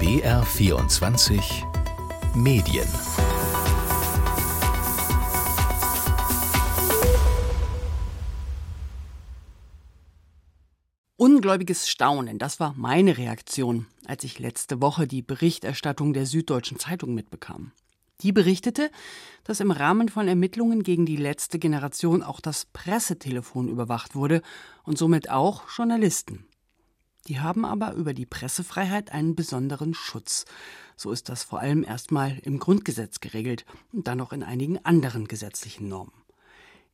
BR24 Medien Ungläubiges Staunen, das war meine Reaktion, als ich letzte Woche die Berichterstattung der Süddeutschen Zeitung mitbekam. Die berichtete, dass im Rahmen von Ermittlungen gegen die letzte Generation auch das Pressetelefon überwacht wurde und somit auch Journalisten. Die haben aber über die Pressefreiheit einen besonderen Schutz. So ist das vor allem erstmal im Grundgesetz geregelt und dann noch in einigen anderen gesetzlichen Normen.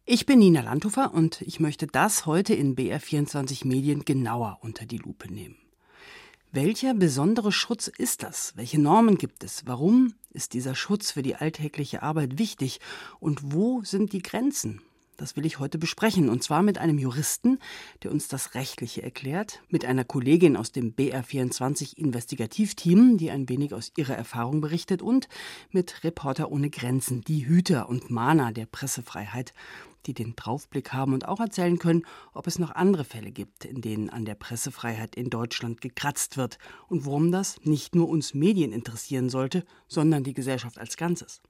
Ich bin Nina Landhofer und ich möchte das heute in BR24 Medien genauer unter die Lupe nehmen. Welcher besondere Schutz ist das? Welche Normen gibt es? Warum ist dieser Schutz für die alltägliche Arbeit wichtig? Und wo sind die Grenzen? Das will ich heute besprechen, und zwar mit einem Juristen, der uns das Rechtliche erklärt, mit einer Kollegin aus dem BR24 Investigativteam, die ein wenig aus ihrer Erfahrung berichtet, und mit Reporter ohne Grenzen, die Hüter und Mahner der Pressefreiheit, die den Draufblick haben und auch erzählen können, ob es noch andere Fälle gibt, in denen an der Pressefreiheit in Deutschland gekratzt wird und warum das nicht nur uns Medien interessieren sollte, sondern die Gesellschaft als Ganzes.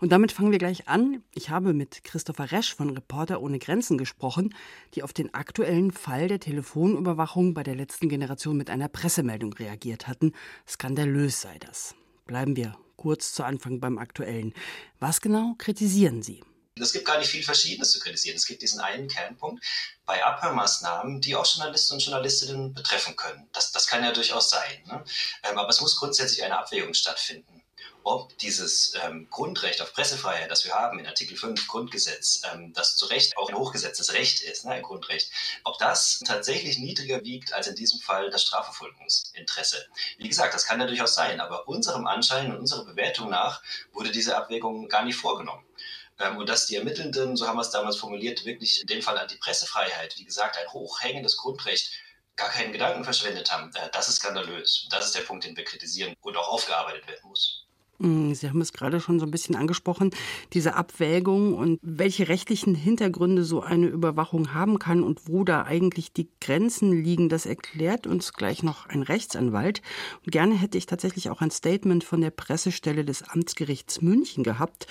Und damit fangen wir gleich an. Ich habe mit Christopher Resch von Reporter ohne Grenzen gesprochen, die auf den aktuellen Fall der Telefonüberwachung bei der letzten Generation mit einer Pressemeldung reagiert hatten. Skandalös sei das. Bleiben wir kurz zu Anfang beim Aktuellen. Was genau kritisieren Sie? Es gibt gar nicht viel Verschiedenes zu kritisieren. Es gibt diesen einen Kernpunkt bei Abhörmaßnahmen, die auch Journalisten und Journalistinnen betreffen können. Das, das kann ja durchaus sein. Ne? Ähm, aber es muss grundsätzlich eine Abwägung stattfinden ob dieses ähm, Grundrecht auf Pressefreiheit, das wir haben in Artikel 5 Grundgesetz, ähm, das zu Recht auch ein hochgesetztes Recht ist, ne, ein Grundrecht, ob das tatsächlich niedriger wiegt als in diesem Fall das Strafverfolgungsinteresse. Wie gesagt, das kann ja durchaus sein, aber unserem Anschein und unserer Bewertung nach wurde diese Abwägung gar nicht vorgenommen ähm, und dass die Ermittelnden, so haben wir es damals formuliert, wirklich in dem Fall an die Pressefreiheit, wie gesagt, ein hochhängendes Grundrecht, gar keinen Gedanken verschwendet haben, äh, das ist skandalös. Das ist der Punkt, den wir kritisieren und auch aufgearbeitet werden muss. Mm, Sie haben es gerade schon so ein bisschen angesprochen, diese Abwägung und welche rechtlichen Hintergründe so eine Überwachung haben kann und wo da eigentlich die Grenzen liegen, das erklärt uns gleich noch ein Rechtsanwalt. Und gerne hätte ich tatsächlich auch ein Statement von der Pressestelle des Amtsgerichts München gehabt.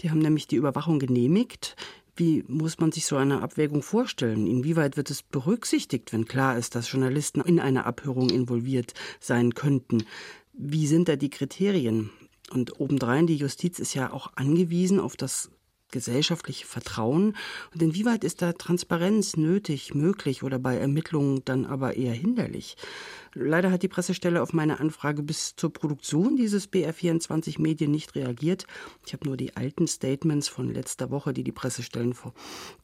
Die haben nämlich die Überwachung genehmigt. Wie muss man sich so eine Abwägung vorstellen? Inwieweit wird es berücksichtigt, wenn klar ist, dass Journalisten in eine Abhörung involviert sein könnten? Wie sind da die Kriterien? Und obendrein, die Justiz ist ja auch angewiesen auf das gesellschaftliche Vertrauen. Und inwieweit ist da Transparenz nötig, möglich oder bei Ermittlungen dann aber eher hinderlich? Leider hat die Pressestelle auf meine Anfrage bis zur Produktion dieses BR24 Medien nicht reagiert. Ich habe nur die alten Statements von letzter Woche, die die Pressestellen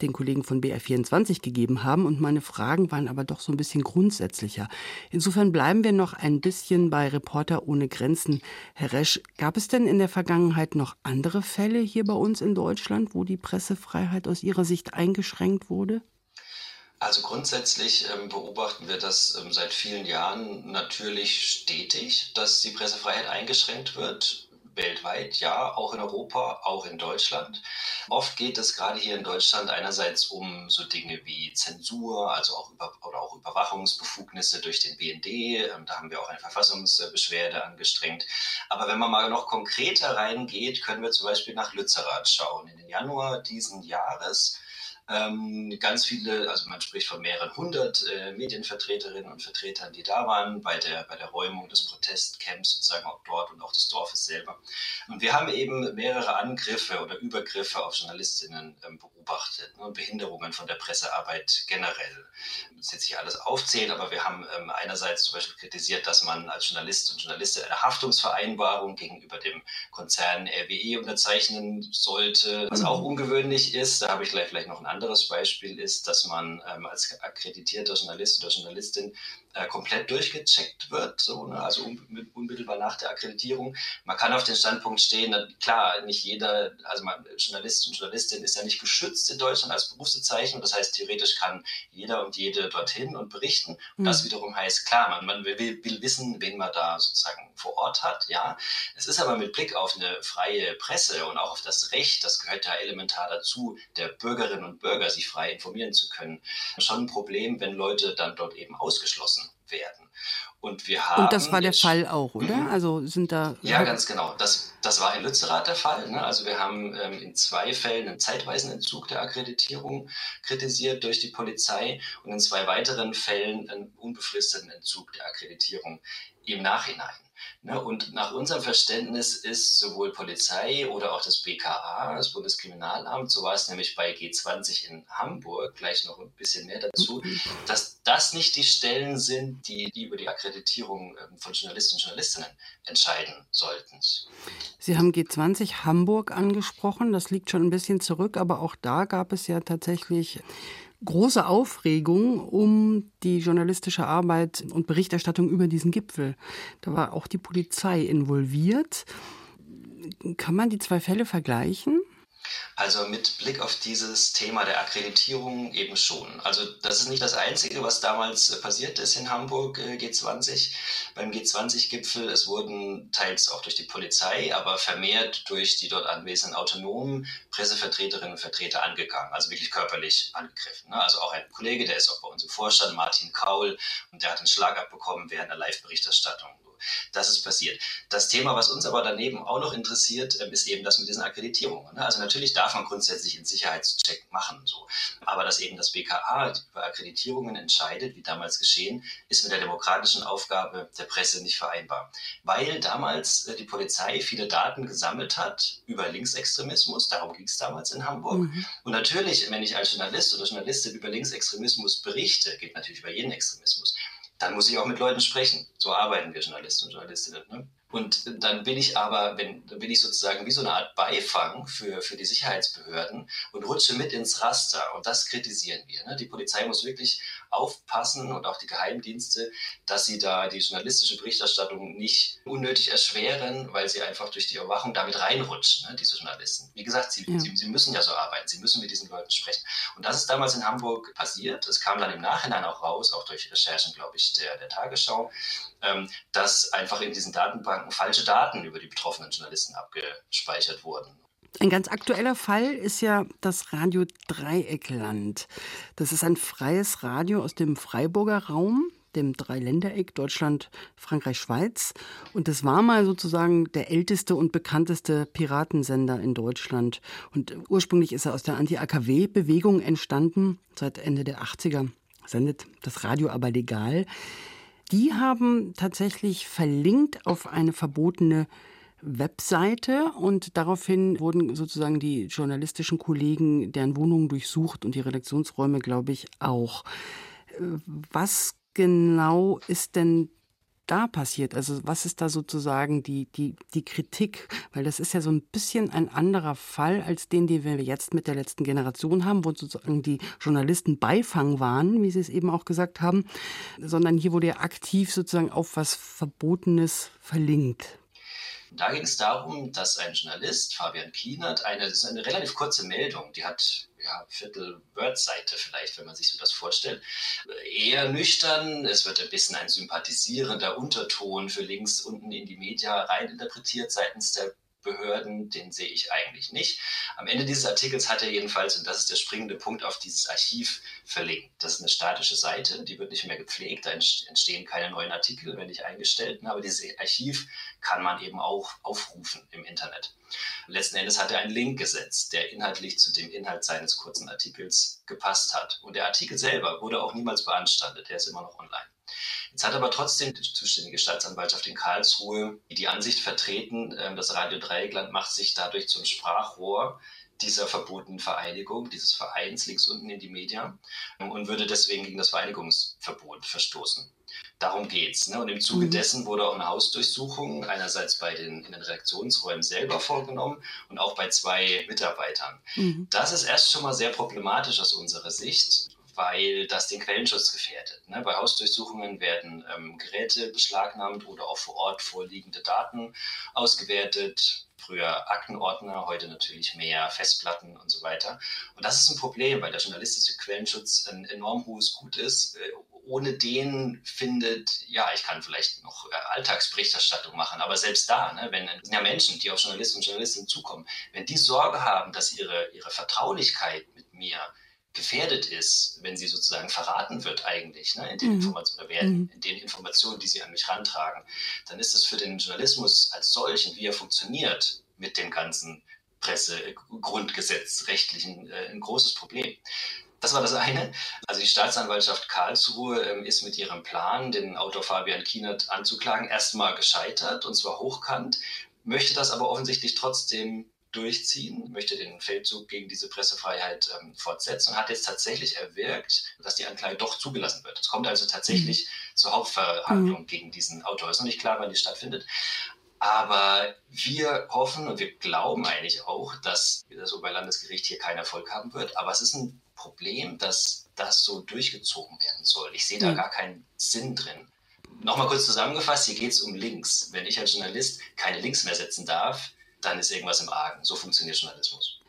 den Kollegen von BR24 gegeben haben. Und meine Fragen waren aber doch so ein bisschen grundsätzlicher. Insofern bleiben wir noch ein bisschen bei Reporter ohne Grenzen. Herr Resch, gab es denn in der Vergangenheit noch andere Fälle hier bei uns in Deutschland, wo die Pressefreiheit aus Ihrer Sicht eingeschränkt wurde? Also grundsätzlich ähm, beobachten wir das ähm, seit vielen Jahren natürlich stetig, dass die Pressefreiheit eingeschränkt wird. Weltweit, ja, auch in Europa, auch in Deutschland. Oft geht es gerade hier in Deutschland einerseits um so Dinge wie Zensur, also auch über, oder auch Überwachungsbefugnisse durch den BND. Ähm, da haben wir auch eine Verfassungsbeschwerde angestrengt. Aber wenn man mal noch konkreter reingeht, können wir zum Beispiel nach Lützerath schauen. In den Januar diesen Jahres ganz viele, also man spricht von mehreren hundert äh, Medienvertreterinnen und Vertretern, die da waren bei der, bei der Räumung des Protestcamps sozusagen auch dort und auch des Dorfes selber. Und wir haben eben mehrere Angriffe oder Übergriffe auf Journalistinnen ähm, beobachtet ne, Behinderungen von der Pressearbeit generell. Das ist jetzt nicht alles aufzählen, aber wir haben ähm, einerseits zum Beispiel kritisiert, dass man als Journalist und Journalistin eine Haftungsvereinbarung gegenüber dem Konzern RWE unterzeichnen sollte, was auch ungewöhnlich ist. Da habe ich gleich vielleicht noch ein anderes Beispiel ist, dass man ähm, als akkreditierter Journalist oder Journalistin äh, komplett durchgecheckt wird, so, ne? also un unmittelbar nach der Akkreditierung. Man kann auf den Standpunkt stehen, klar, nicht jeder, also man, Journalist und Journalistin ist ja nicht geschützt in Deutschland als Berufsbezeichnung. Das heißt, theoretisch kann jeder und jede dorthin und berichten. Und mhm. das wiederum heißt, klar, man, man will, will, wissen, wen man da sozusagen vor Ort hat. Ja, es ist aber mit Blick auf eine freie Presse und auch auf das Recht, das gehört ja elementar dazu, der Bürgerinnen und Bürger sich frei informieren zu können, schon ein Problem, wenn Leute dann dort eben ausgeschlossen werden. Und wir haben. Und das war der Fall auch, oder? Mhm. Also sind da. Ja, ganz genau. Das, das war in Lützerath der Fall. Ne? Also wir haben ähm, in zwei Fällen einen zeitweisen Entzug der Akkreditierung kritisiert durch die Polizei und in zwei weiteren Fällen einen unbefristeten Entzug der Akkreditierung im Nachhinein. Ne? Und nach unserem Verständnis ist sowohl Polizei oder auch das BKA, das Bundeskriminalamt, so war es nämlich bei G20 in Hamburg, gleich noch ein bisschen mehr dazu, dass das nicht die Stellen sind, die, die über die Akkreditierung ähm, von Journalisten und Journalistinnen entscheiden sollten. Sie haben G20 Hamburg angesprochen, das liegt schon ein bisschen zurück, aber auch da gab es ja tatsächlich große Aufregung um die journalistische Arbeit und Berichterstattung über diesen Gipfel. Da war auch die Polizei involviert. Kann man die zwei Fälle vergleichen? Also mit Blick auf dieses Thema der Akkreditierung eben schon. Also das ist nicht das Einzige, was damals äh, passiert ist in Hamburg äh, G20. Beim G20-Gipfel, es wurden teils auch durch die Polizei, aber vermehrt durch die dort anwesenden autonomen Pressevertreterinnen und Vertreter angegangen, also wirklich körperlich angegriffen. Ne? Also auch ein Kollege, der ist auch bei uns im Vorstand, Martin Kaul, und der hat einen Schlag abbekommen während der Live-Berichterstattung das ist passiert. Das Thema, was uns aber daneben auch noch interessiert, ähm, ist eben das mit diesen Akkreditierungen. Ne? Also natürlich darf man grundsätzlich einen Sicherheitscheck machen, so. Aber dass eben das BKA über Akkreditierungen entscheidet, wie damals geschehen, ist mit der demokratischen Aufgabe der Presse nicht vereinbar. Weil damals äh, die Polizei viele Daten gesammelt hat über Linksextremismus, darum ging es damals in Hamburg. Mhm. Und natürlich, wenn ich als Journalist oder Journalistin über Linksextremismus berichte, geht natürlich über jeden Extremismus, dann muss ich auch mit Leuten sprechen. So arbeiten wir Journalisten und Journalistinnen. Ne? Und dann bin ich aber, wenn, dann bin ich sozusagen wie so eine Art Beifang für, für die Sicherheitsbehörden und rutsche mit ins Raster. Und das kritisieren wir. Ne? Die Polizei muss wirklich aufpassen und auch die Geheimdienste, dass sie da die journalistische Berichterstattung nicht unnötig erschweren, weil sie einfach durch die Überwachung damit reinrutschen, ne? diese Journalisten. Wie gesagt, sie, ja. sie, sie müssen ja so arbeiten, sie müssen mit diesen Leuten sprechen. Und das ist damals in Hamburg passiert. Es kam dann im Nachhinein auch raus, auch durch Recherchen, glaube ich, der, der Tagesschau, ähm, dass einfach in diesen Datenbanken falsche Daten über die betroffenen Journalisten abgespeichert wurden. Ein ganz aktueller Fall ist ja das Radio Dreieckland. Das ist ein freies Radio aus dem Freiburger Raum, dem Dreiländereck Deutschland, Frankreich, Schweiz. Und das war mal sozusagen der älteste und bekannteste Piratensender in Deutschland. Und ursprünglich ist er aus der Anti-AKW-Bewegung entstanden, seit Ende der 80er. Sendet das Radio aber legal. Die haben tatsächlich verlinkt auf eine verbotene Webseite und daraufhin wurden sozusagen die journalistischen Kollegen deren Wohnungen durchsucht und die Redaktionsräume, glaube ich, auch. Was genau ist denn da passiert? Also was ist da sozusagen die, die, die Kritik? Weil das ist ja so ein bisschen ein anderer Fall als den, den wir jetzt mit der letzten Generation haben, wo sozusagen die Journalisten Beifang waren, wie Sie es eben auch gesagt haben, sondern hier wurde ja aktiv sozusagen auf was Verbotenes verlinkt. Da ging es darum, dass ein Journalist, Fabian Kienert, eine, das ist eine relativ kurze Meldung, die hat ja, Viertel Word-Seite vielleicht, wenn man sich so das vorstellt. Eher nüchtern, es wird ein bisschen ein sympathisierender Unterton für links unten in die Media reininterpretiert seitens der Behörden, den sehe ich eigentlich nicht. Am Ende dieses Artikels hat er jedenfalls, und das ist der springende Punkt, auf dieses Archiv verlinkt. Das ist eine statische Seite, die wird nicht mehr gepflegt, da entstehen keine neuen Artikel, wenn nicht eingestellt, aber dieses Archiv kann man eben auch aufrufen im Internet. Letzten Endes hat er einen Link gesetzt, der inhaltlich zu dem Inhalt seines kurzen Artikels gepasst hat. Und der Artikel selber wurde auch niemals beanstandet, der ist immer noch online. Jetzt hat aber trotzdem die zuständige Staatsanwaltschaft in Karlsruhe die Ansicht vertreten, ähm, das Radio Dreieckland macht sich dadurch zum Sprachrohr dieser verbotenen Vereinigung, dieses Vereins links unten in die Media ähm, und würde deswegen gegen das Vereinigungsverbot verstoßen. Darum geht's. Ne? Und im Zuge mhm. dessen wurde auch eine Hausdurchsuchung einerseits bei den, in den Redaktionsräumen selber vorgenommen und auch bei zwei Mitarbeitern. Mhm. Das ist erst schon mal sehr problematisch aus unserer Sicht, weil das den Quellenschutz gefährdet. Ne? Bei Hausdurchsuchungen werden ähm, Geräte beschlagnahmt oder auch vor Ort vorliegende Daten ausgewertet. Früher Aktenordner, heute natürlich mehr Festplatten und so weiter. Und das ist ein Problem, weil der journalistische Quellenschutz ein enorm hohes Gut ist. Äh, ohne den findet, ja, ich kann vielleicht noch äh, Alltagsberichterstattung machen, aber selbst da, ne, wenn ja Menschen, die auf Journalisten und Journalistinnen zukommen, wenn die Sorge haben, dass ihre, ihre Vertraulichkeit mit mir gefährdet ist, wenn sie sozusagen verraten wird eigentlich, ne, in, den mhm. Informationen, werden, in den Informationen, die sie an mich rantragen, dann ist es für den Journalismus als solchen, wie er funktioniert, mit dem ganzen Pressegrundgesetz rechtlichen äh, ein großes Problem. Das war das eine. Also die Staatsanwaltschaft Karlsruhe ähm, ist mit ihrem Plan, den Autor Fabian Kienert anzuklagen, erstmal gescheitert und zwar hochkant, möchte das aber offensichtlich trotzdem durchziehen, möchte den Feldzug gegen diese Pressefreiheit ähm, fortsetzen und hat jetzt tatsächlich erwirkt, dass die Anklage doch zugelassen wird. Es kommt also tatsächlich mhm. zur Hauptverhandlung mhm. gegen diesen Autor. Es ist noch nicht klar, wann die stattfindet. Aber wir hoffen und wir glauben eigentlich auch, dass das Oberlandesgericht hier keinen Erfolg haben wird. Aber es ist ein Problem, dass das so durchgezogen werden soll. Ich sehe da gar keinen Sinn drin. Nochmal kurz zusammengefasst, hier geht es um Links. Wenn ich als Journalist keine Links mehr setzen darf, dann ist irgendwas im Argen. So funktioniert Journalismus.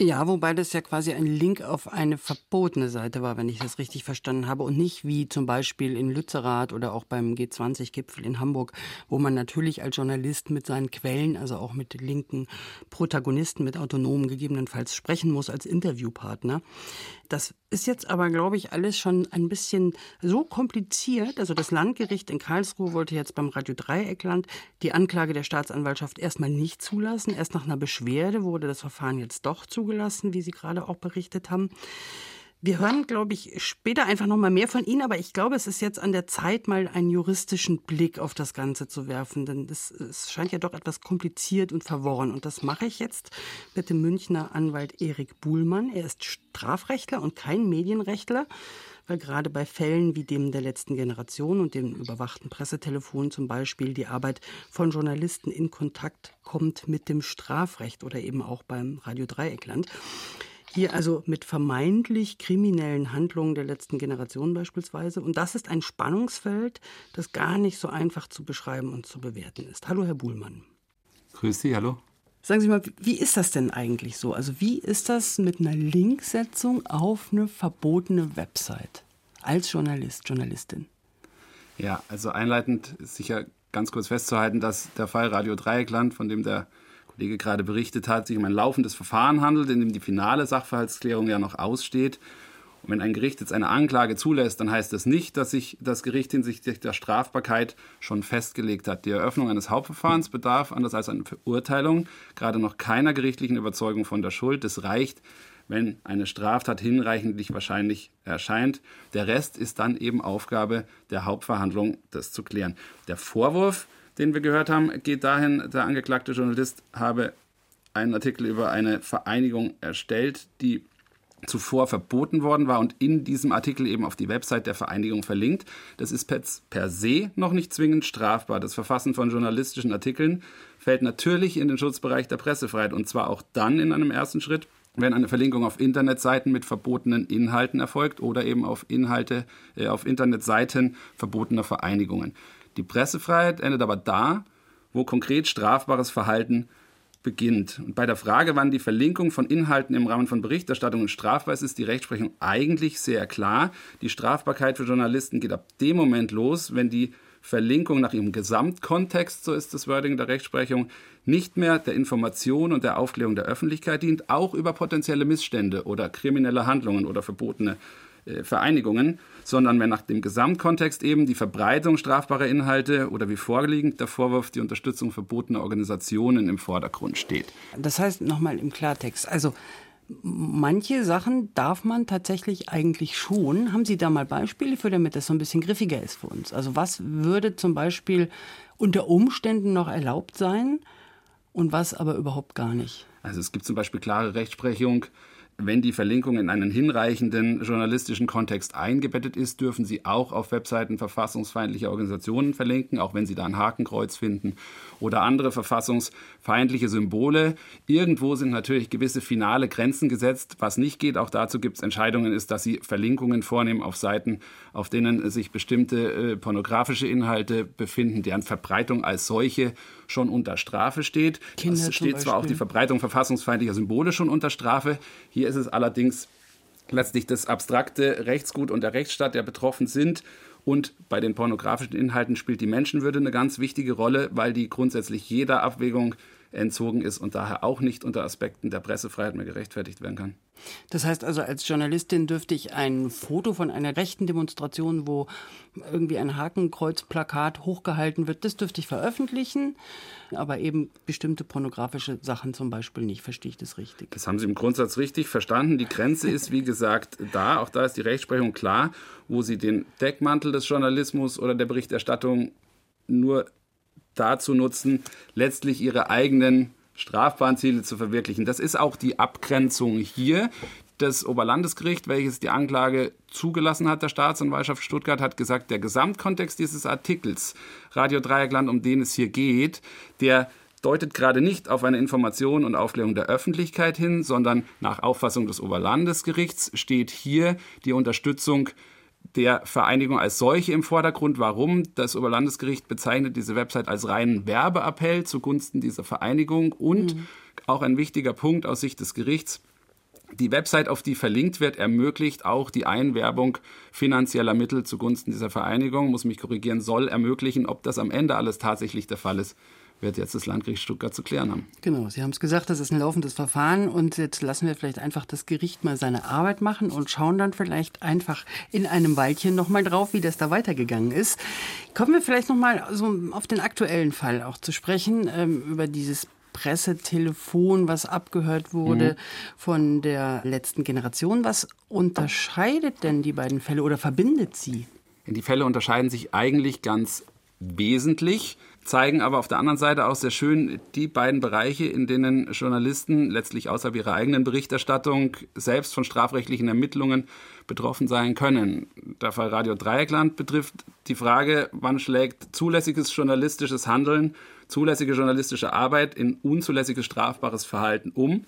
Ja, wobei das ja quasi ein Link auf eine verbotene Seite war, wenn ich das richtig verstanden habe. Und nicht wie zum Beispiel in Lützerath oder auch beim G20-Gipfel in Hamburg, wo man natürlich als Journalist mit seinen Quellen, also auch mit linken Protagonisten, mit Autonomen gegebenenfalls sprechen muss als Interviewpartner. Das ist jetzt aber, glaube ich, alles schon ein bisschen so kompliziert. Also das Landgericht in Karlsruhe wollte jetzt beim Radio Dreieckland die Anklage der Staatsanwaltschaft erstmal nicht zulassen. Erst nach einer Beschwerde wurde das Verfahren jetzt doch zugelassen, wie Sie gerade auch berichtet haben. Wir hören, glaube ich, später einfach noch mal mehr von Ihnen, aber ich glaube, es ist jetzt an der Zeit, mal einen juristischen Blick auf das Ganze zu werfen, denn es scheint ja doch etwas kompliziert und verworren. Und das mache ich jetzt mit dem Münchner Anwalt Erik Buhlmann. Er ist Strafrechtler und kein Medienrechtler, weil gerade bei Fällen wie dem der letzten Generation und dem überwachten Pressetelefon zum Beispiel die Arbeit von Journalisten in Kontakt kommt mit dem Strafrecht oder eben auch beim Radio Dreieckland. Hier also mit vermeintlich kriminellen Handlungen der letzten Generation beispielsweise. Und das ist ein Spannungsfeld, das gar nicht so einfach zu beschreiben und zu bewerten ist. Hallo, Herr Buhlmann. Grüß Sie, hallo. Sagen Sie mal, wie ist das denn eigentlich so? Also wie ist das mit einer Linksetzung auf eine verbotene Website als Journalist, Journalistin? Ja, also einleitend ist sicher ganz kurz festzuhalten, dass der Fall Radio Dreieckland, von dem der Kollege gerade berichtet hat, sich um ein laufendes Verfahren handelt, in dem die finale Sachverhaltsklärung ja noch aussteht. Und wenn ein Gericht jetzt eine Anklage zulässt, dann heißt das nicht, dass sich das Gericht hinsichtlich der Strafbarkeit schon festgelegt hat. Die Eröffnung eines Hauptverfahrens bedarf, anders als eine Verurteilung, gerade noch keiner gerichtlichen Überzeugung von der Schuld. Es reicht, wenn eine Straftat hinreichend wahrscheinlich erscheint. Der Rest ist dann eben Aufgabe der Hauptverhandlung, das zu klären. Der Vorwurf, den wir gehört haben, geht dahin, der angeklagte Journalist habe einen Artikel über eine Vereinigung erstellt, die zuvor verboten worden war und in diesem Artikel eben auf die Website der Vereinigung verlinkt. Das ist per se noch nicht zwingend strafbar. Das Verfassen von journalistischen Artikeln fällt natürlich in den Schutzbereich der Pressefreiheit und zwar auch dann in einem ersten Schritt, wenn eine Verlinkung auf Internetseiten mit verbotenen Inhalten erfolgt oder eben auf Inhalte äh, auf Internetseiten verbotener Vereinigungen. Die Pressefreiheit endet aber da, wo konkret strafbares Verhalten beginnt. Und bei der Frage, wann die Verlinkung von Inhalten im Rahmen von Berichterstattungen strafbar ist, ist die Rechtsprechung eigentlich sehr klar. Die Strafbarkeit für Journalisten geht ab dem Moment los, wenn die Verlinkung nach ihrem Gesamtkontext, so ist das Wording der Rechtsprechung, nicht mehr der Information und der Aufklärung der Öffentlichkeit dient, auch über potenzielle Missstände oder kriminelle Handlungen oder verbotene Vereinigungen, sondern wenn nach dem Gesamtkontext eben die Verbreitung strafbarer Inhalte oder wie vorliegend der Vorwurf die Unterstützung verbotener Organisationen im Vordergrund steht. Das heißt nochmal im Klartext, also manche Sachen darf man tatsächlich eigentlich schon. Haben Sie da mal Beispiele für, damit das so ein bisschen griffiger ist für uns? Also was würde zum Beispiel unter Umständen noch erlaubt sein und was aber überhaupt gar nicht? Also es gibt zum Beispiel klare Rechtsprechung wenn die Verlinkung in einen hinreichenden journalistischen Kontext eingebettet ist, dürfen Sie auch auf Webseiten verfassungsfeindlicher Organisationen verlinken, auch wenn Sie da ein Hakenkreuz finden oder andere verfassungsfeindliche Symbole. Irgendwo sind natürlich gewisse finale Grenzen gesetzt. Was nicht geht, auch dazu gibt es Entscheidungen, ist, dass Sie Verlinkungen vornehmen auf Seiten, auf denen sich bestimmte äh, pornografische Inhalte befinden, deren Verbreitung als solche schon unter Strafe steht. Kinder es steht zwar auch die Verbreitung verfassungsfeindlicher Symbole schon unter Strafe. Hier ist es allerdings letztlich das abstrakte Rechtsgut und der Rechtsstaat, der betroffen sind. Und bei den pornografischen Inhalten spielt die Menschenwürde eine ganz wichtige Rolle, weil die grundsätzlich jeder Abwägung entzogen ist und daher auch nicht unter Aspekten der Pressefreiheit mehr gerechtfertigt werden kann. Das heißt also, als Journalistin dürfte ich ein Foto von einer rechten Demonstration, wo irgendwie ein Hakenkreuzplakat hochgehalten wird, das dürfte ich veröffentlichen, aber eben bestimmte pornografische Sachen zum Beispiel nicht. Verstehe ich das richtig? Das haben Sie im Grundsatz richtig verstanden. Die Grenze ist, wie gesagt, da. Auch da ist die Rechtsprechung klar, wo Sie den Deckmantel des Journalismus oder der Berichterstattung nur dazu nutzen, letztlich Ihre eigenen strafbaren Ziele zu verwirklichen. Das ist auch die Abgrenzung hier. Das Oberlandesgericht, welches die Anklage zugelassen hat, der Staatsanwaltschaft Stuttgart, hat gesagt, der Gesamtkontext dieses Artikels, Radio Dreieckland, um den es hier geht, der deutet gerade nicht auf eine Information und Aufklärung der Öffentlichkeit hin, sondern nach Auffassung des Oberlandesgerichts steht hier die Unterstützung der Vereinigung als solche im Vordergrund. Warum? Das Oberlandesgericht bezeichnet diese Website als reinen Werbeappell zugunsten dieser Vereinigung und mhm. auch ein wichtiger Punkt aus Sicht des Gerichts. Die Website, auf die verlinkt wird, ermöglicht auch die Einwerbung finanzieller Mittel zugunsten dieser Vereinigung, muss mich korrigieren, soll ermöglichen. Ob das am Ende alles tatsächlich der Fall ist, wird jetzt das Landgericht Stuttgart zu klären haben. Genau, Sie haben es gesagt, das ist ein laufendes Verfahren und jetzt lassen wir vielleicht einfach das Gericht mal seine Arbeit machen und schauen dann vielleicht einfach in einem Weilchen nochmal drauf, wie das da weitergegangen ist. Kommen wir vielleicht nochmal so auf den aktuellen Fall auch zu sprechen, ähm, über dieses Pressetelefon, was abgehört wurde mhm. von der letzten Generation. Was unterscheidet denn die beiden Fälle oder verbindet sie? Die Fälle unterscheiden sich eigentlich ganz wesentlich zeigen aber auf der anderen Seite auch sehr schön die beiden Bereiche, in denen Journalisten letztlich außerhalb ihrer eigenen Berichterstattung selbst von strafrechtlichen Ermittlungen betroffen sein können. Der Fall Radio Dreieckland betrifft die Frage, wann schlägt zulässiges journalistisches Handeln, zulässige journalistische Arbeit in unzulässiges strafbares Verhalten um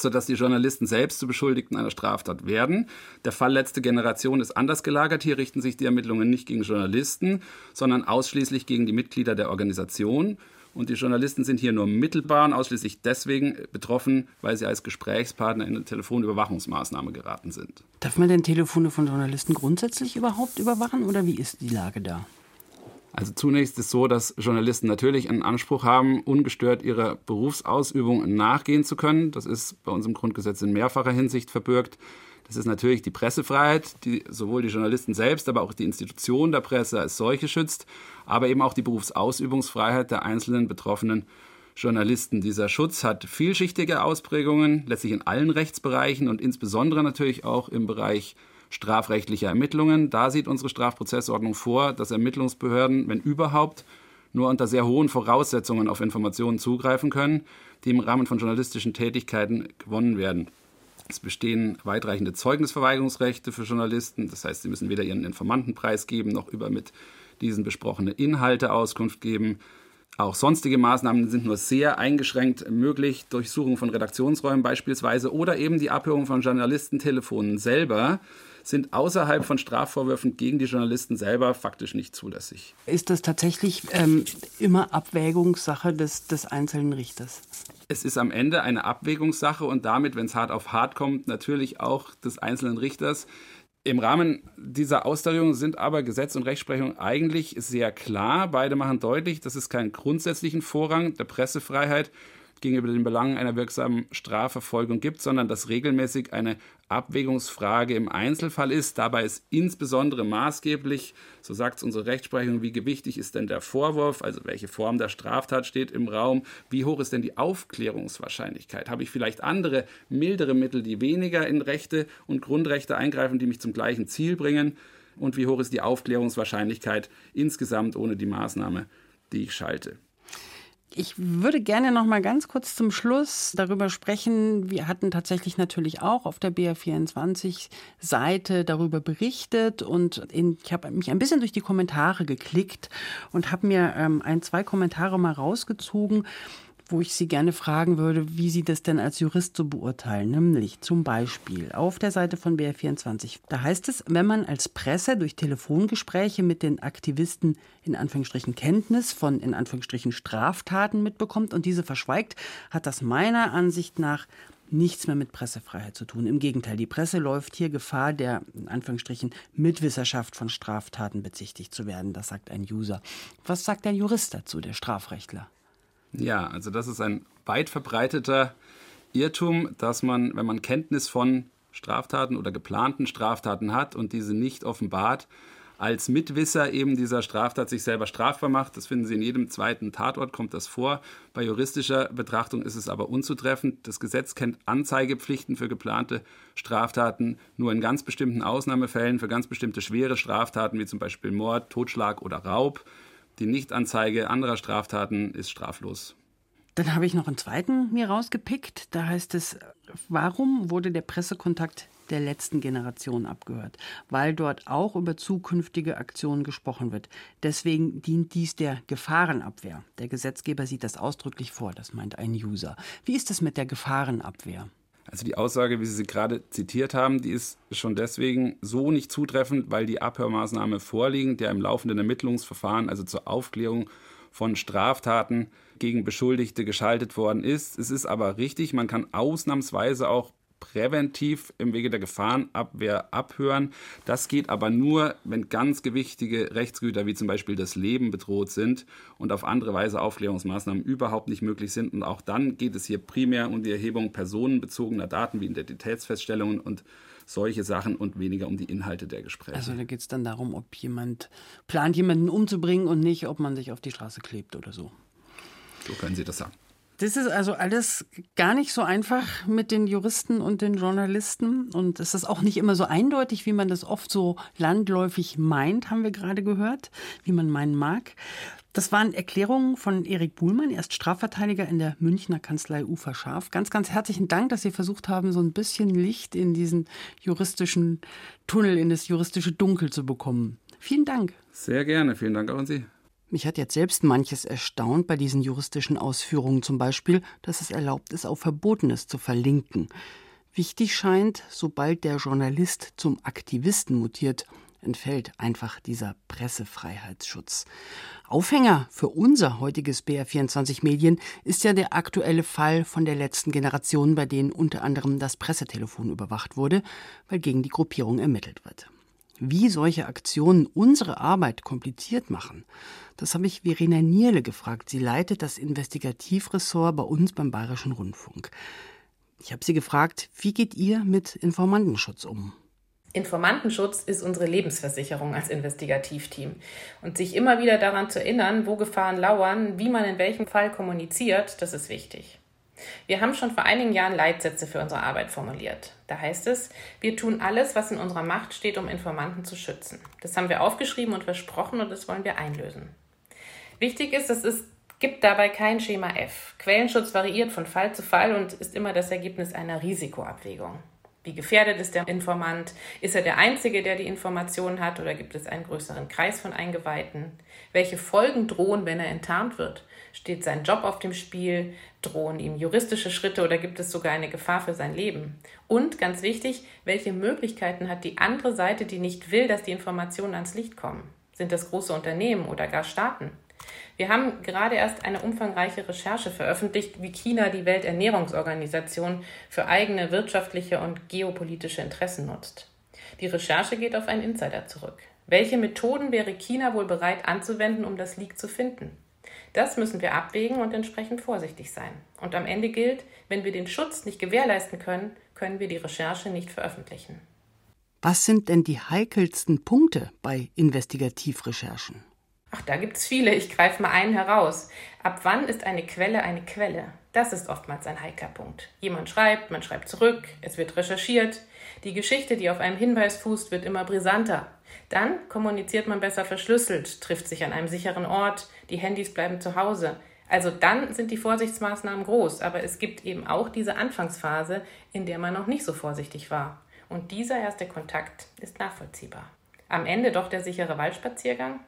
sodass die Journalisten selbst zu Beschuldigten einer Straftat werden. Der Fall letzte Generation ist anders gelagert. Hier richten sich die Ermittlungen nicht gegen Journalisten, sondern ausschließlich gegen die Mitglieder der Organisation. Und die Journalisten sind hier nur mittelbar und ausschließlich deswegen betroffen, weil sie als Gesprächspartner in eine Telefonüberwachungsmaßnahme geraten sind. Darf man denn Telefone von Journalisten grundsätzlich überhaupt überwachen oder wie ist die Lage da? Also zunächst ist es so, dass Journalisten natürlich einen Anspruch haben, ungestört ihrer Berufsausübung nachgehen zu können. Das ist bei uns im Grundgesetz in mehrfacher Hinsicht verbürgt. Das ist natürlich die Pressefreiheit, die sowohl die Journalisten selbst, aber auch die Institution der Presse als solche schützt, aber eben auch die Berufsausübungsfreiheit der einzelnen betroffenen Journalisten. Dieser Schutz hat vielschichtige Ausprägungen, letztlich in allen Rechtsbereichen und insbesondere natürlich auch im Bereich strafrechtlicher Ermittlungen. Da sieht unsere Strafprozessordnung vor, dass Ermittlungsbehörden, wenn überhaupt, nur unter sehr hohen Voraussetzungen auf Informationen zugreifen können, die im Rahmen von journalistischen Tätigkeiten gewonnen werden. Es bestehen weitreichende Zeugnisverweigerungsrechte für Journalisten. Das heißt, sie müssen weder ihren Informanten preisgeben, noch über mit diesen besprochene Inhalte Auskunft geben. Auch sonstige Maßnahmen sind nur sehr eingeschränkt möglich. Durchsuchung von Redaktionsräumen beispielsweise oder eben die Abhörung von Journalistentelefonen selber sind außerhalb von Strafvorwürfen gegen die Journalisten selber faktisch nicht zulässig. Ist das tatsächlich ähm, immer Abwägungssache des, des einzelnen Richters? Es ist am Ende eine Abwägungssache und damit, wenn es hart auf hart kommt, natürlich auch des einzelnen Richters. Im Rahmen dieser Austarierung sind aber Gesetz und Rechtsprechung eigentlich sehr klar. Beide machen deutlich, dass es keinen grundsätzlichen Vorrang der Pressefreiheit gegenüber den Belangen einer wirksamen Strafverfolgung gibt, sondern dass regelmäßig eine Abwägungsfrage im Einzelfall ist. Dabei ist insbesondere maßgeblich, so sagt es unsere Rechtsprechung, wie gewichtig ist denn der Vorwurf, also welche Form der Straftat steht im Raum, wie hoch ist denn die Aufklärungswahrscheinlichkeit? Habe ich vielleicht andere, mildere Mittel, die weniger in Rechte und Grundrechte eingreifen, die mich zum gleichen Ziel bringen? Und wie hoch ist die Aufklärungswahrscheinlichkeit insgesamt ohne die Maßnahme, die ich schalte? Ich würde gerne noch mal ganz kurz zum Schluss darüber sprechen. Wir hatten tatsächlich natürlich auch auf der BR24-Seite darüber berichtet und in, ich habe mich ein bisschen durch die Kommentare geklickt und habe mir ähm, ein, zwei Kommentare mal rausgezogen wo ich Sie gerne fragen würde, wie Sie das denn als Jurist so beurteilen. Nämlich zum Beispiel auf der Seite von BR24. Da heißt es, wenn man als Presse durch Telefongespräche mit den Aktivisten in Anführungsstrichen Kenntnis von in Anführungsstrichen Straftaten mitbekommt und diese verschweigt, hat das meiner Ansicht nach nichts mehr mit Pressefreiheit zu tun. Im Gegenteil, die Presse läuft hier Gefahr, der in Anführungsstrichen Mitwisserschaft von Straftaten bezichtigt zu werden. Das sagt ein User. Was sagt der Jurist dazu, der Strafrechtler? Ja, also das ist ein weit verbreiteter Irrtum, dass man, wenn man Kenntnis von Straftaten oder geplanten Straftaten hat und diese nicht offenbart, als Mitwisser eben dieser Straftat sich selber strafbar macht. Das finden Sie in jedem zweiten Tatort, kommt das vor. Bei juristischer Betrachtung ist es aber unzutreffend. Das Gesetz kennt Anzeigepflichten für geplante Straftaten nur in ganz bestimmten Ausnahmefällen, für ganz bestimmte schwere Straftaten wie zum Beispiel Mord, Totschlag oder Raub. Die Nichtanzeige anderer Straftaten ist straflos. Dann habe ich noch einen zweiten mir rausgepickt. Da heißt es, warum wurde der Pressekontakt der letzten Generation abgehört? Weil dort auch über zukünftige Aktionen gesprochen wird. Deswegen dient dies der Gefahrenabwehr. Der Gesetzgeber sieht das ausdrücklich vor, das meint ein User. Wie ist es mit der Gefahrenabwehr? Also die Aussage, wie Sie sie gerade zitiert haben, die ist schon deswegen so nicht zutreffend, weil die Abhörmaßnahme vorliegend, der im laufenden Ermittlungsverfahren, also zur Aufklärung von Straftaten gegen Beschuldigte geschaltet worden ist. Es ist aber richtig, man kann ausnahmsweise auch präventiv im Wege der Gefahrenabwehr abhören. Das geht aber nur, wenn ganz gewichtige Rechtsgüter wie zum Beispiel das Leben bedroht sind und auf andere Weise Aufklärungsmaßnahmen überhaupt nicht möglich sind. Und auch dann geht es hier primär um die Erhebung personenbezogener Daten wie Identitätsfeststellungen und solche Sachen und weniger um die Inhalte der Gespräche. Also da geht es dann darum, ob jemand plant, jemanden umzubringen und nicht, ob man sich auf die Straße klebt oder so. So können Sie das sagen. Das ist also alles gar nicht so einfach mit den Juristen und den Journalisten. Und es ist auch nicht immer so eindeutig, wie man das oft so landläufig meint, haben wir gerade gehört, wie man meinen mag. Das waren Erklärungen von Erik Buhlmann, er ist Strafverteidiger in der Münchner Kanzlei Ufer Scharf. Ganz, ganz herzlichen Dank, dass Sie versucht haben, so ein bisschen Licht in diesen juristischen Tunnel, in das juristische Dunkel zu bekommen. Vielen Dank. Sehr gerne, vielen Dank auch an Sie. Mich hat jetzt selbst manches erstaunt bei diesen juristischen Ausführungen, zum Beispiel, dass es erlaubt ist, auf Verbotenes zu verlinken. Wichtig scheint, sobald der Journalist zum Aktivisten mutiert, entfällt einfach dieser Pressefreiheitsschutz. Aufhänger für unser heutiges BR24 Medien ist ja der aktuelle Fall von der letzten Generation, bei denen unter anderem das Pressetelefon überwacht wurde, weil gegen die Gruppierung ermittelt wird. Wie solche Aktionen unsere Arbeit kompliziert machen, das habe ich Verena Nierle gefragt. Sie leitet das Investigativressort bei uns beim Bayerischen Rundfunk. Ich habe sie gefragt, wie geht ihr mit Informantenschutz um? Informantenschutz ist unsere Lebensversicherung als Investigativteam. Und sich immer wieder daran zu erinnern, wo Gefahren lauern, wie man in welchem Fall kommuniziert, das ist wichtig. Wir haben schon vor einigen Jahren Leitsätze für unsere Arbeit formuliert. Da heißt es, wir tun alles, was in unserer Macht steht, um Informanten zu schützen. Das haben wir aufgeschrieben und versprochen und das wollen wir einlösen. Wichtig ist, es gibt dabei kein Schema F. Quellenschutz variiert von Fall zu Fall und ist immer das Ergebnis einer Risikoabwägung. Wie gefährdet ist der Informant? Ist er der Einzige, der die Informationen hat oder gibt es einen größeren Kreis von Eingeweihten? Welche Folgen drohen, wenn er enttarnt wird? Steht sein Job auf dem Spiel? Drohen ihm juristische Schritte oder gibt es sogar eine Gefahr für sein Leben? Und ganz wichtig, welche Möglichkeiten hat die andere Seite, die nicht will, dass die Informationen ans Licht kommen? Sind das große Unternehmen oder gar Staaten? Wir haben gerade erst eine umfangreiche Recherche veröffentlicht, wie China die Welternährungsorganisation für eigene wirtschaftliche und geopolitische Interessen nutzt. Die Recherche geht auf einen Insider zurück. Welche Methoden wäre China wohl bereit anzuwenden, um das Leak zu finden? Das müssen wir abwägen und entsprechend vorsichtig sein. Und am Ende gilt, wenn wir den Schutz nicht gewährleisten können, können wir die Recherche nicht veröffentlichen. Was sind denn die heikelsten Punkte bei Investigativrecherchen? Ach, da gibt's viele. Ich greife mal einen heraus. Ab wann ist eine Quelle eine Quelle? Das ist oftmals ein heikler Punkt. Jemand schreibt, man schreibt zurück, es wird recherchiert. Die Geschichte, die auf einem Hinweis fußt, wird immer brisanter. Dann kommuniziert man besser verschlüsselt, trifft sich an einem sicheren Ort, die Handys bleiben zu Hause. Also dann sind die Vorsichtsmaßnahmen groß, aber es gibt eben auch diese Anfangsphase, in der man noch nicht so vorsichtig war. Und dieser erste Kontakt ist nachvollziehbar. Am Ende doch der sichere Waldspaziergang?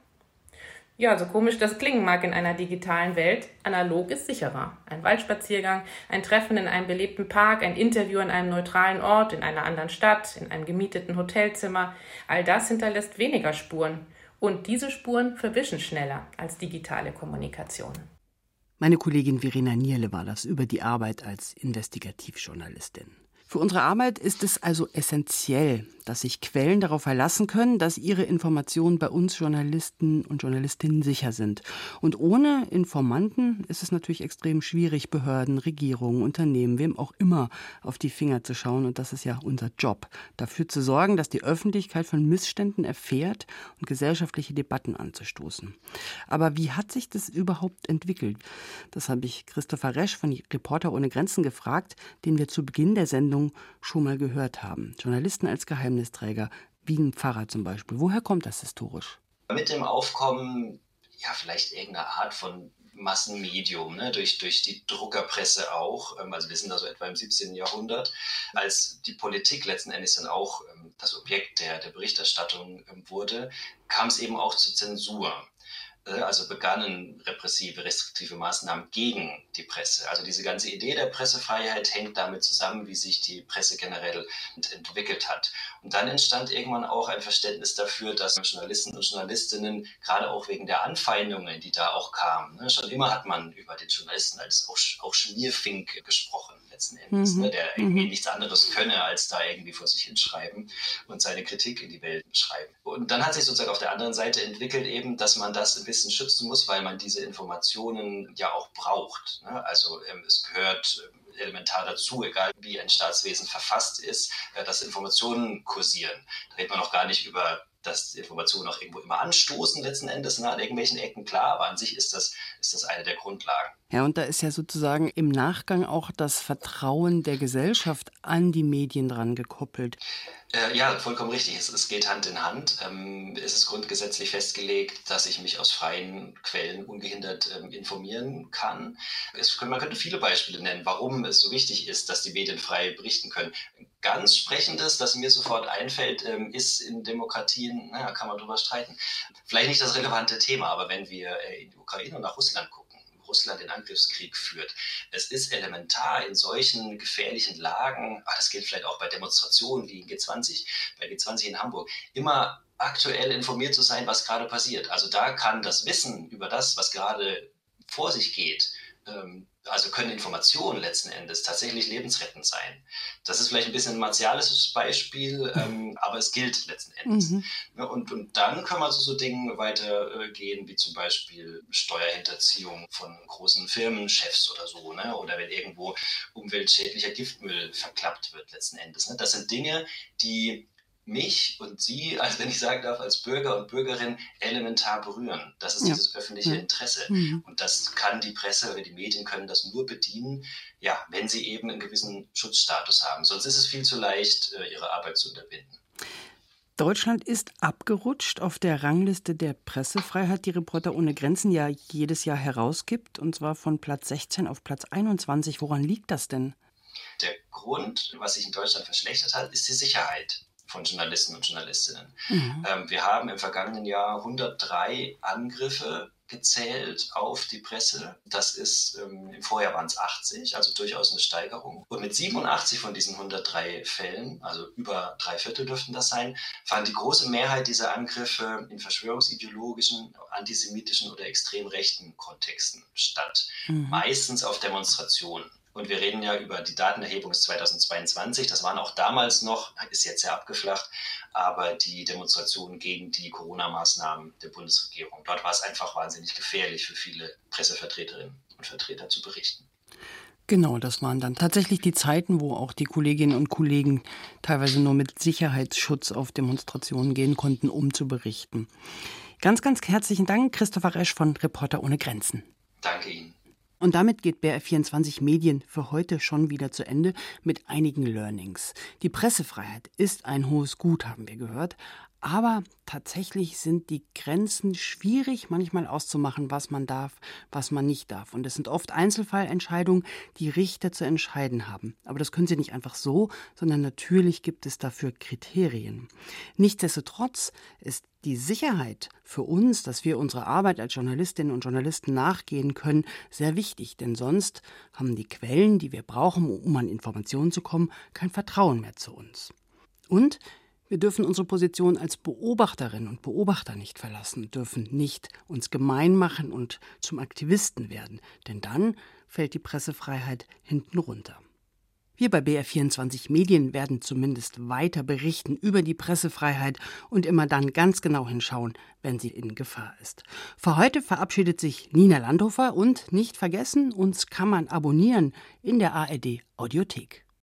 Ja, so komisch das klingen mag in einer digitalen Welt, analog ist sicherer. Ein Waldspaziergang, ein Treffen in einem belebten Park, ein Interview an einem neutralen Ort, in einer anderen Stadt, in einem gemieteten Hotelzimmer, all das hinterlässt weniger Spuren. Und diese Spuren verwischen schneller als digitale Kommunikation. Meine Kollegin Verena Nierle war das über die Arbeit als Investigativjournalistin. Für unsere Arbeit ist es also essentiell, dass sich Quellen darauf verlassen können, dass ihre Informationen bei uns Journalisten und Journalistinnen sicher sind. Und ohne Informanten ist es natürlich extrem schwierig, Behörden, Regierungen, Unternehmen, wem auch immer auf die Finger zu schauen. Und das ist ja unser Job, dafür zu sorgen, dass die Öffentlichkeit von Missständen erfährt und gesellschaftliche Debatten anzustoßen. Aber wie hat sich das überhaupt entwickelt? Das habe ich Christopher Resch von Reporter ohne Grenzen gefragt, den wir zu Beginn der Sendung Sendung schon mal gehört haben. Journalisten als Geheimnisträger, wie ein Pfarrer zum Beispiel. Woher kommt das historisch? Mit dem Aufkommen, ja, vielleicht irgendeiner Art von Massenmedium, ne? durch, durch die Druckerpresse auch. Ähm, also wir sind da so etwa im 17. Jahrhundert, als die Politik letzten Endes dann auch ähm, das Objekt der, der Berichterstattung ähm, wurde, kam es eben auch zur Zensur. Äh, also begannen repressive, restriktive Maßnahmen gegen die Presse. Also diese ganze Idee der Pressefreiheit hängt damit zusammen, wie sich die Presse generell entwickelt hat. Und dann entstand irgendwann auch ein Verständnis dafür, dass Journalisten und Journalistinnen, gerade auch wegen der Anfeindungen, die da auch kamen, ne, schon immer hat man über den Journalisten als auch, auch Schmierfink gesprochen letzten Endes, mhm. ne, der irgendwie mhm. nichts anderes könne, als da irgendwie vor sich hinschreiben und seine Kritik in die Welt schreiben. Und dann hat sich sozusagen auf der anderen Seite entwickelt eben, dass man das ein bisschen schützen muss, weil man diese Informationen ja auch braucht. Ne? Also ähm, es gehört ähm, elementar dazu, egal wie ein Staatswesen verfasst ist, äh, dass Informationen kursieren. Da redet man noch gar nicht über dass Informationen auch irgendwo immer anstoßen letzten Endes ne, an irgendwelchen Ecken, klar, aber an sich ist das, ist das eine der Grundlagen. Ja, und da ist ja sozusagen im Nachgang auch das Vertrauen der Gesellschaft an die Medien dran gekoppelt. Äh, ja, vollkommen richtig. Es, es, geht Hand in Hand. Ähm, es ist grundgesetzlich festgelegt, dass ich mich aus freien Quellen ungehindert ähm, informieren kann. Es, man könnte viele Beispiele nennen, warum es so wichtig ist, dass die Medien frei berichten können. Ganz sprechendes, das mir sofort einfällt, ähm, ist in Demokratien, na, kann man drüber streiten. Vielleicht nicht das relevante Thema, aber wenn wir äh, in die Ukraine und nach Russland gucken, Russland den Angriffskrieg führt. Es ist elementar in solchen gefährlichen Lagen, ah, das gilt vielleicht auch bei Demonstrationen wie in G20, bei G20 in Hamburg, immer aktuell informiert zu sein, was gerade passiert. Also da kann das Wissen über das, was gerade vor sich geht, ähm, also können Informationen letzten Endes tatsächlich lebensrettend sein. Das ist vielleicht ein bisschen ein martialisches Beispiel, ähm, aber es gilt letzten Endes. Mhm. Und, und dann kann man zu so Dingen weitergehen, wie zum Beispiel Steuerhinterziehung von großen Firmenchefs oder so, ne? oder wenn irgendwo umweltschädlicher Giftmüll verklappt wird letzten Endes. Ne? Das sind Dinge, die mich und Sie, also wenn ich sagen darf, als Bürger und Bürgerin elementar berühren. Das ist ja. dieses öffentliche Interesse. Mhm. Und das kann die Presse oder die Medien können das nur bedienen, ja, wenn sie eben einen gewissen Schutzstatus haben. Sonst ist es viel zu leicht, äh, ihre Arbeit zu unterbinden. Deutschland ist abgerutscht auf der Rangliste der Pressefreiheit, die Reporter ohne Grenzen ja jedes Jahr herausgibt, und zwar von Platz 16 auf Platz 21. Woran liegt das denn? Der Grund, was sich in Deutschland verschlechtert hat, ist die Sicherheit von Journalisten und Journalistinnen. Mhm. Ähm, wir haben im vergangenen Jahr 103 Angriffe gezählt auf die Presse. Das ist ähm, im Vorjahr waren es 80, also durchaus eine Steigerung. Und mit 87 von diesen 103 Fällen, also über drei Viertel dürften das sein, fand die große Mehrheit dieser Angriffe in verschwörungsideologischen, antisemitischen oder extrem rechten Kontexten statt. Mhm. Meistens auf Demonstrationen. Und wir reden ja über die Datenerhebung des 2022. Das waren auch damals noch, ist jetzt sehr abgeflacht, aber die Demonstrationen gegen die Corona-Maßnahmen der Bundesregierung. Dort war es einfach wahnsinnig gefährlich für viele Pressevertreterinnen und Vertreter zu berichten. Genau, das waren dann tatsächlich die Zeiten, wo auch die Kolleginnen und Kollegen teilweise nur mit Sicherheitsschutz auf Demonstrationen gehen konnten, um zu berichten. Ganz, ganz herzlichen Dank, Christopher Resch von Reporter ohne Grenzen. Danke Ihnen. Und damit geht BR24 Medien für heute schon wieder zu Ende mit einigen Learnings. Die Pressefreiheit ist ein hohes Gut, haben wir gehört. Aber tatsächlich sind die Grenzen schwierig manchmal auszumachen, was man darf, was man nicht darf. Und es sind oft Einzelfallentscheidungen, die Richter zu entscheiden haben. Aber das können sie nicht einfach so, sondern natürlich gibt es dafür Kriterien. Nichtsdestotrotz ist die Sicherheit für uns, dass wir unserer Arbeit als Journalistinnen und Journalisten nachgehen können, sehr wichtig. Denn sonst haben die Quellen, die wir brauchen, um an Informationen zu kommen, kein Vertrauen mehr zu uns. Und wir dürfen unsere Position als Beobachterinnen und Beobachter nicht verlassen, dürfen nicht uns gemein machen und zum Aktivisten werden, denn dann fällt die Pressefreiheit hinten runter. Wir bei BR24 Medien werden zumindest weiter berichten über die Pressefreiheit und immer dann ganz genau hinschauen, wenn sie in Gefahr ist. Für heute verabschiedet sich Nina Landhofer und nicht vergessen, uns kann man abonnieren in der ARD Audiothek.